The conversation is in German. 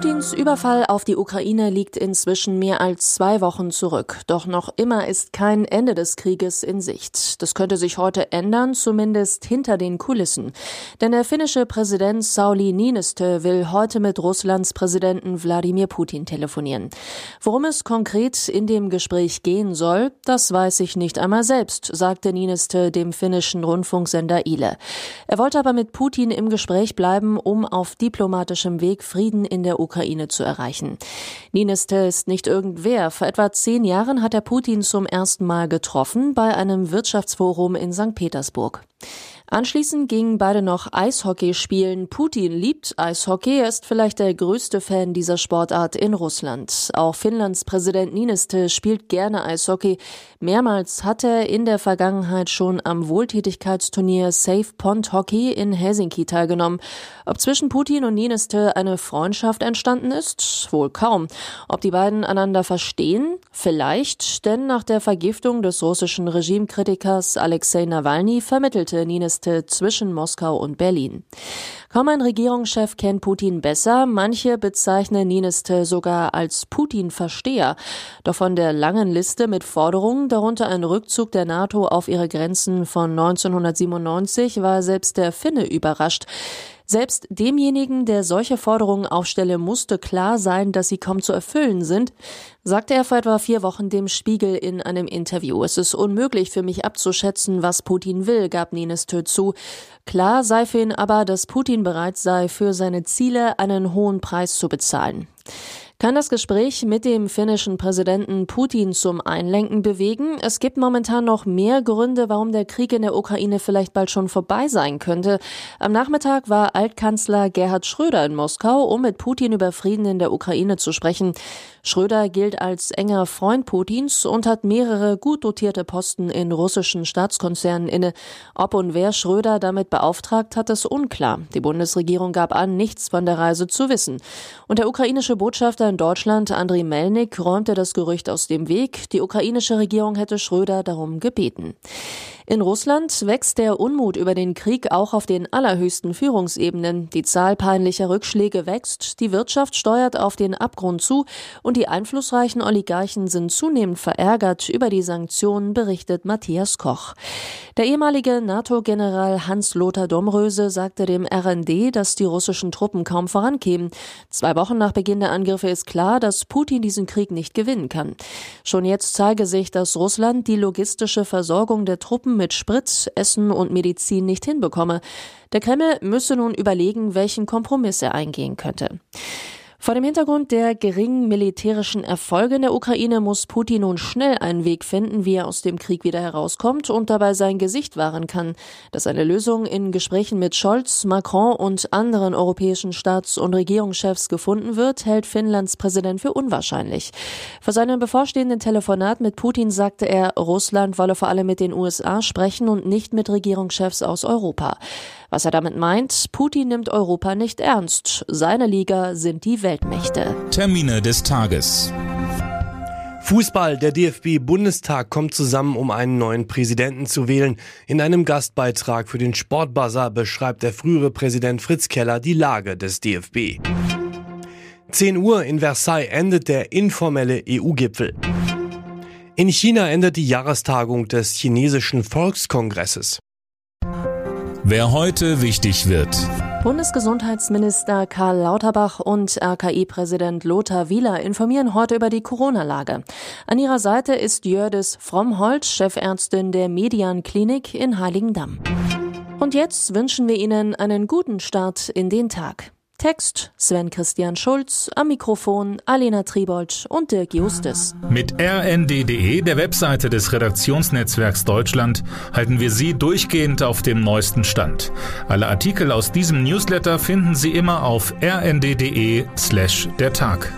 Putins Überfall auf die Ukraine liegt inzwischen mehr als zwei Wochen zurück. Doch noch immer ist kein Ende des Krieges in Sicht. Das könnte sich heute ändern, zumindest hinter den Kulissen. Denn der finnische Präsident Sauli Niinistö will heute mit Russlands Präsidenten Wladimir Putin telefonieren. Worum es konkret in dem Gespräch gehen soll, das weiß ich nicht einmal selbst, sagte Niinistö dem finnischen Rundfunksender Ile. Er wollte aber mit Putin im Gespräch bleiben, um auf diplomatischem Weg Frieden in der Ukraine zu erreichen. Niinistö ist nicht irgendwer. Vor etwa zehn Jahren hat er Putin zum ersten Mal getroffen bei einem Wirtschaftsforum in St. Petersburg. Anschließend gingen beide noch Eishockey spielen. Putin liebt Eishockey, er ist vielleicht der größte Fan dieser Sportart in Russland. Auch Finnlands Präsident Niinistö spielt gerne Eishockey. Mehrmals hat er in der Vergangenheit schon am Wohltätigkeitsturnier Safe Pond Hockey in Helsinki teilgenommen. Ob zwischen Putin und Niinistö eine Freundschaft entstanden ist? Wohl kaum. Ob die beiden einander verstehen? Vielleicht, denn nach der Vergiftung des russischen Regimekritikers Alexei Nawalny vermittelte Niinistö Liste zwischen Moskau und Berlin. Kaum ein Regierungschef kennt Putin besser, manche bezeichnen Niinistö sogar als Putin-Versteher. Doch von der langen Liste mit Forderungen, darunter ein Rückzug der NATO auf ihre Grenzen von 1997, war selbst der Finne überrascht. Selbst demjenigen, der solche Forderungen aufstelle, musste klar sein, dass sie kaum zu erfüllen sind, sagte er vor etwa vier Wochen dem Spiegel in einem Interview. Es ist unmöglich für mich abzuschätzen, was Putin will, gab Ninistö zu. Klar sei für ihn aber, dass Putin bereit sei, für seine Ziele einen hohen Preis zu bezahlen. Kann das Gespräch mit dem finnischen Präsidenten Putin zum Einlenken bewegen? Es gibt momentan noch mehr Gründe, warum der Krieg in der Ukraine vielleicht bald schon vorbei sein könnte. Am Nachmittag war Altkanzler Gerhard Schröder in Moskau, um mit Putin über Frieden in der Ukraine zu sprechen. Schröder gilt als enger Freund Putins und hat mehrere gut dotierte Posten in russischen Staatskonzernen inne. Ob und wer Schröder damit beauftragt hat, ist unklar. Die Bundesregierung gab an, nichts von der Reise zu wissen. Und der ukrainische Botschafter in Deutschland, Andriy Melnik, räumte das Gerücht aus dem Weg. Die ukrainische Regierung hätte Schröder darum gebeten. In Russland wächst der Unmut über den Krieg auch auf den allerhöchsten Führungsebenen. Die Zahl peinlicher Rückschläge wächst, die Wirtschaft steuert auf den Abgrund zu und die einflussreichen Oligarchen sind zunehmend verärgert über die Sanktionen, berichtet Matthias Koch. Der ehemalige NATO-General Hans-Lothar Domröse sagte dem RND, dass die russischen Truppen kaum vorankämen. Zwei Wochen nach Beginn der Angriffe ist klar, dass Putin diesen Krieg nicht gewinnen kann. Schon jetzt zeige sich, dass Russland die logistische Versorgung der Truppen mit Sprit, Essen und Medizin nicht hinbekomme. Der Kreml müsse nun überlegen, welchen Kompromiss er eingehen könnte. Vor dem Hintergrund der geringen militärischen Erfolge in der Ukraine muss Putin nun schnell einen Weg finden, wie er aus dem Krieg wieder herauskommt und dabei sein Gesicht wahren kann. Dass eine Lösung in Gesprächen mit Scholz, Macron und anderen europäischen Staats- und Regierungschefs gefunden wird, hält Finnlands Präsident für unwahrscheinlich. Vor seinem bevorstehenden Telefonat mit Putin sagte er, Russland wolle vor allem mit den USA sprechen und nicht mit Regierungschefs aus Europa. Was er damit meint, Putin nimmt Europa nicht ernst. Seine Liga sind die Weltmächte. Termine des Tages. Fußball, der DFB-Bundestag kommt zusammen, um einen neuen Präsidenten zu wählen. In einem Gastbeitrag für den Sportbuzzer beschreibt der frühere Präsident Fritz Keller die Lage des DFB. 10 Uhr in Versailles endet der informelle EU-Gipfel. In China endet die Jahrestagung des chinesischen Volkskongresses. Wer heute wichtig wird. Bundesgesundheitsminister Karl Lauterbach und RKI-Präsident Lothar Wieler informieren heute über die Corona-Lage. An ihrer Seite ist Jördis Frommholt, Chefärztin der Median Klinik in Heiligendamm. Und jetzt wünschen wir Ihnen einen guten Start in den Tag. Text Sven Christian Schulz, am Mikrofon Alena Tribold und Dirk Justus. Mit rnd.de, der Webseite des Redaktionsnetzwerks Deutschland, halten wir Sie durchgehend auf dem neuesten Stand. Alle Artikel aus diesem Newsletter finden Sie immer auf rnd.de slash der Tag.